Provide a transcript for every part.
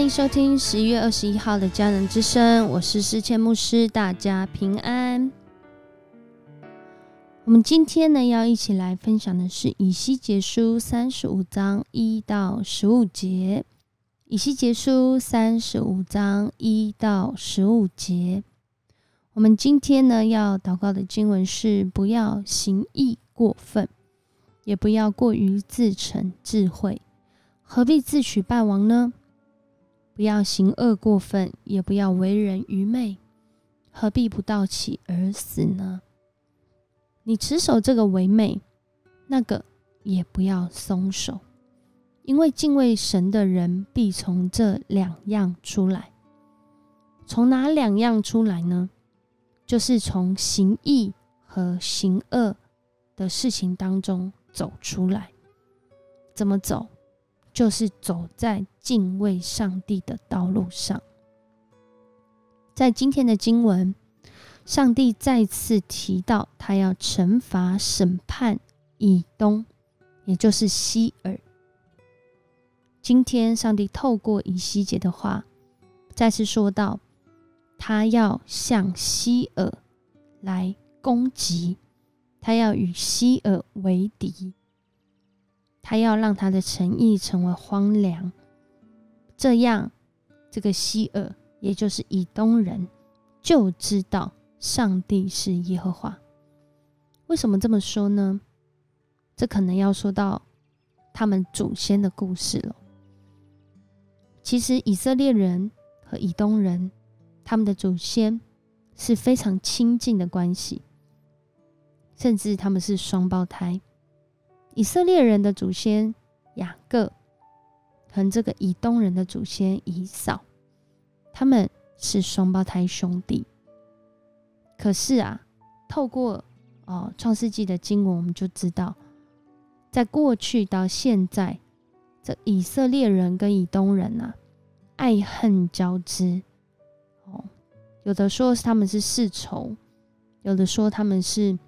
欢迎收听十一月二十一号的家人之声，我是思谦牧师，大家平安。我们今天呢，要一起来分享的是以西结书三十五章一到十五节。以西结书三十五章一到十五节，我们今天呢要祷告的经文是：不要行义过分，也不要过于自成智慧，何必自取败亡呢？不要行恶过分，也不要为人愚昧，何必不盗起而死呢？你持守这个为美，那个也不要松手，因为敬畏神的人必从这两样出来。从哪两样出来呢？就是从行义和行恶的事情当中走出来。怎么走？就是走在敬畏上帝的道路上。在今天的经文，上帝再次提到他要惩罚、审判以东，也就是希尔。今天，上帝透过以西结的话，再次说到，他要向希尔来攻击，他要与希尔为敌。他要让他的诚意成为荒凉，这样，这个希尔，也就是以东人，就知道上帝是耶和华。为什么这么说呢？这可能要说到他们祖先的故事了。其实以色列人和以东人，他们的祖先是非常亲近的关系，甚至他们是双胞胎。以色列人的祖先雅各和这个以东人的祖先以扫，他们是双胞胎兄弟。可是啊，透过哦创世纪的经文，我们就知道，在过去到现在，这以色列人跟以东人啊，爱恨交织。哦，有的说他们是世仇，有的说他们是，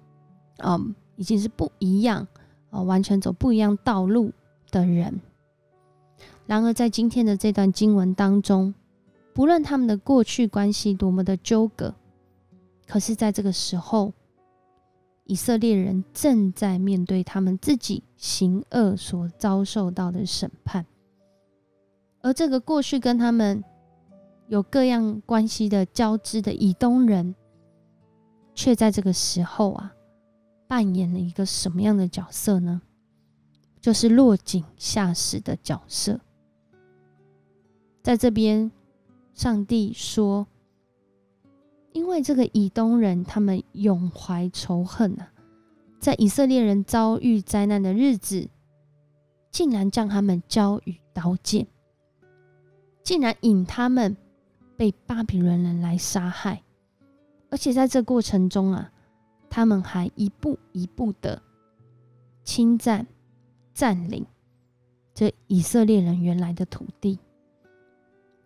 嗯，已经是不一样。哦，完全走不一样道路的人。然而，在今天的这段经文当中，不论他们的过去关系多么的纠葛，可是在这个时候，以色列人正在面对他们自己行恶所遭受到的审判，而这个过去跟他们有各样关系的交织的以东人，却在这个时候啊。扮演了一个什么样的角色呢？就是落井下石的角色。在这边，上帝说：“因为这个以东人，他们永怀仇恨啊，在以色列人遭遇灾难的日子，竟然将他们交与刀剑，竟然引他们被巴比伦人来杀害，而且在这过程中啊。”他们还一步一步的侵占、占领这以色列人原来的土地。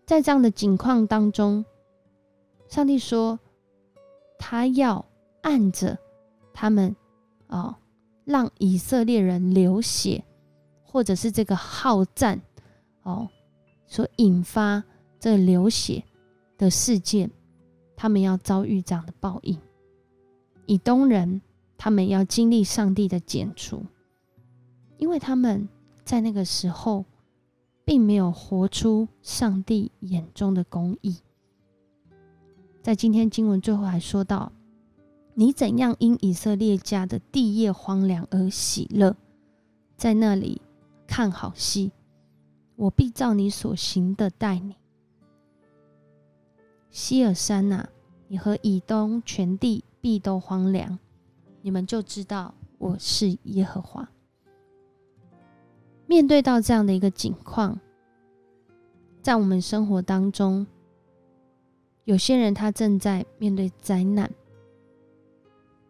在这样的境况当中，上帝说，他要按着他们哦，让以色列人流血，或者是这个好战哦，所引发这流血的事件，他们要遭遇这样的报应。以东人，他们要经历上帝的剪除，因为他们在那个时候并没有活出上帝眼中的公义。在今天经文最后还说到：“你怎样因以色列家的地业荒凉而喜乐，在那里看好戏，我必照你所行的待你。”希尔山呐，你和以东全地。必都荒凉，你们就知道我是耶和华。面对到这样的一个境况，在我们生活当中，有些人他正在面对灾难，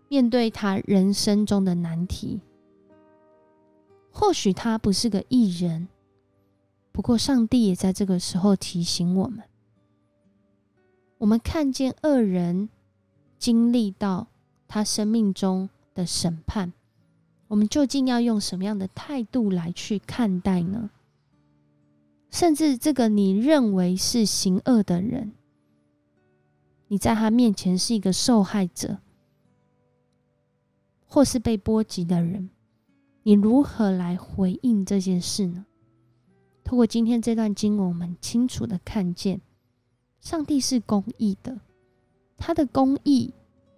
面对他人生中的难题。或许他不是个艺人，不过上帝也在这个时候提醒我们：我们看见恶人。经历到他生命中的审判，我们究竟要用什么样的态度来去看待呢？甚至这个你认为是行恶的人，你在他面前是一个受害者，或是被波及的人，你如何来回应这件事呢？透过今天这段经文，我们清楚的看见，上帝是公义的，他的公义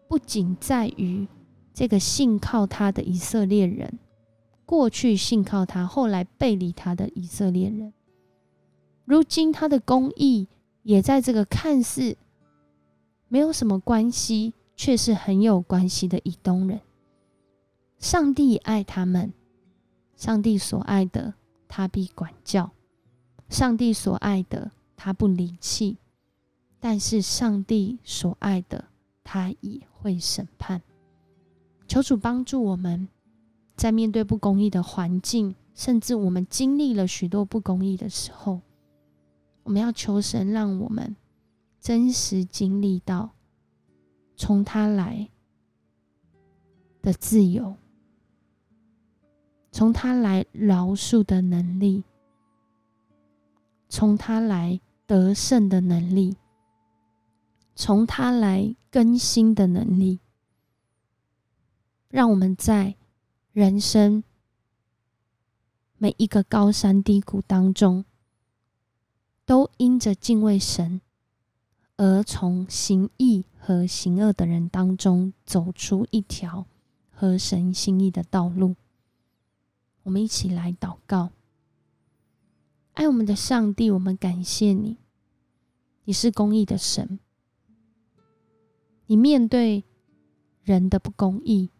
不仅在于这个信靠他的以色列人。过去信靠他，后来背离他的以色列人，如今他的公义也在这个看似没有什么关系，却是很有关系的以东人。上帝爱他们，上帝所爱的，他必管教；上帝所爱的，他不离弃；但是上帝所爱的，他也会审判。求主帮助我们。在面对不公义的环境，甚至我们经历了许多不公义的时候，我们要求神让我们真实经历到从他来的自由，从他来饶恕的能力，从他来得胜的能力，从他来更新的能力，让我们在。人生每一个高山低谷当中，都因着敬畏神，而从行义和行恶的人当中走出一条合神心意的道路。我们一起来祷告，爱我们的上帝，我们感谢你，你是公义的神，你面对人的不公义。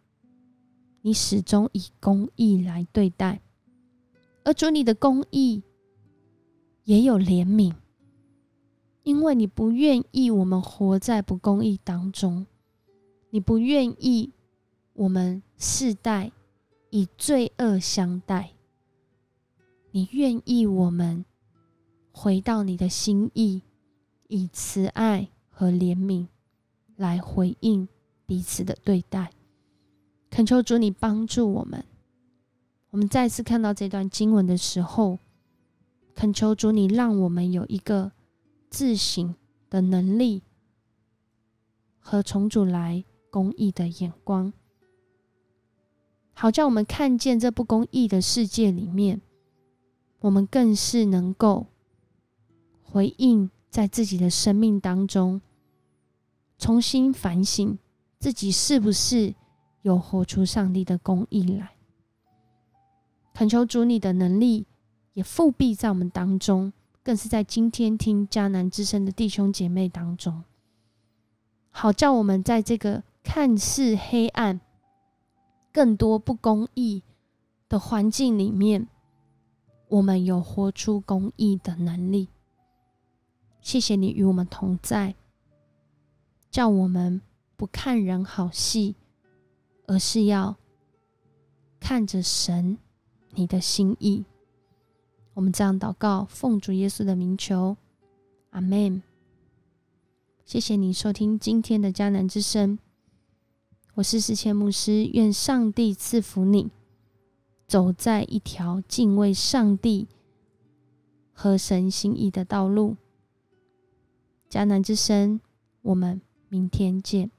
你始终以公义来对待，而主你的公义也有怜悯，因为你不愿意我们活在不公义当中，你不愿意我们世代以罪恶相待，你愿意我们回到你的心意，以慈爱和怜悯来回应彼此的对待。恳求主，你帮助我们。我们再次看到这段经文的时候，恳求主，你让我们有一个自省的能力和从主来公义的眼光，好叫我们看见这不公义的世界里面，我们更是能够回应，在自己的生命当中重新反省自己是不是。有活出上帝的公义来，恳求主你的能力也复辟在我们当中，更是在今天听迦南之声的弟兄姐妹当中，好叫我们在这个看似黑暗、更多不公义的环境里面，我们有活出公义的能力。谢谢你与我们同在，叫我们不看人好戏。而是要看着神你的心意。我们这样祷告，奉主耶稣的名求，阿门。谢谢你收听今天的迦南之声，我是世谦牧师。愿上帝赐福你，走在一条敬畏上帝和神心意的道路。迦南之声，我们明天见。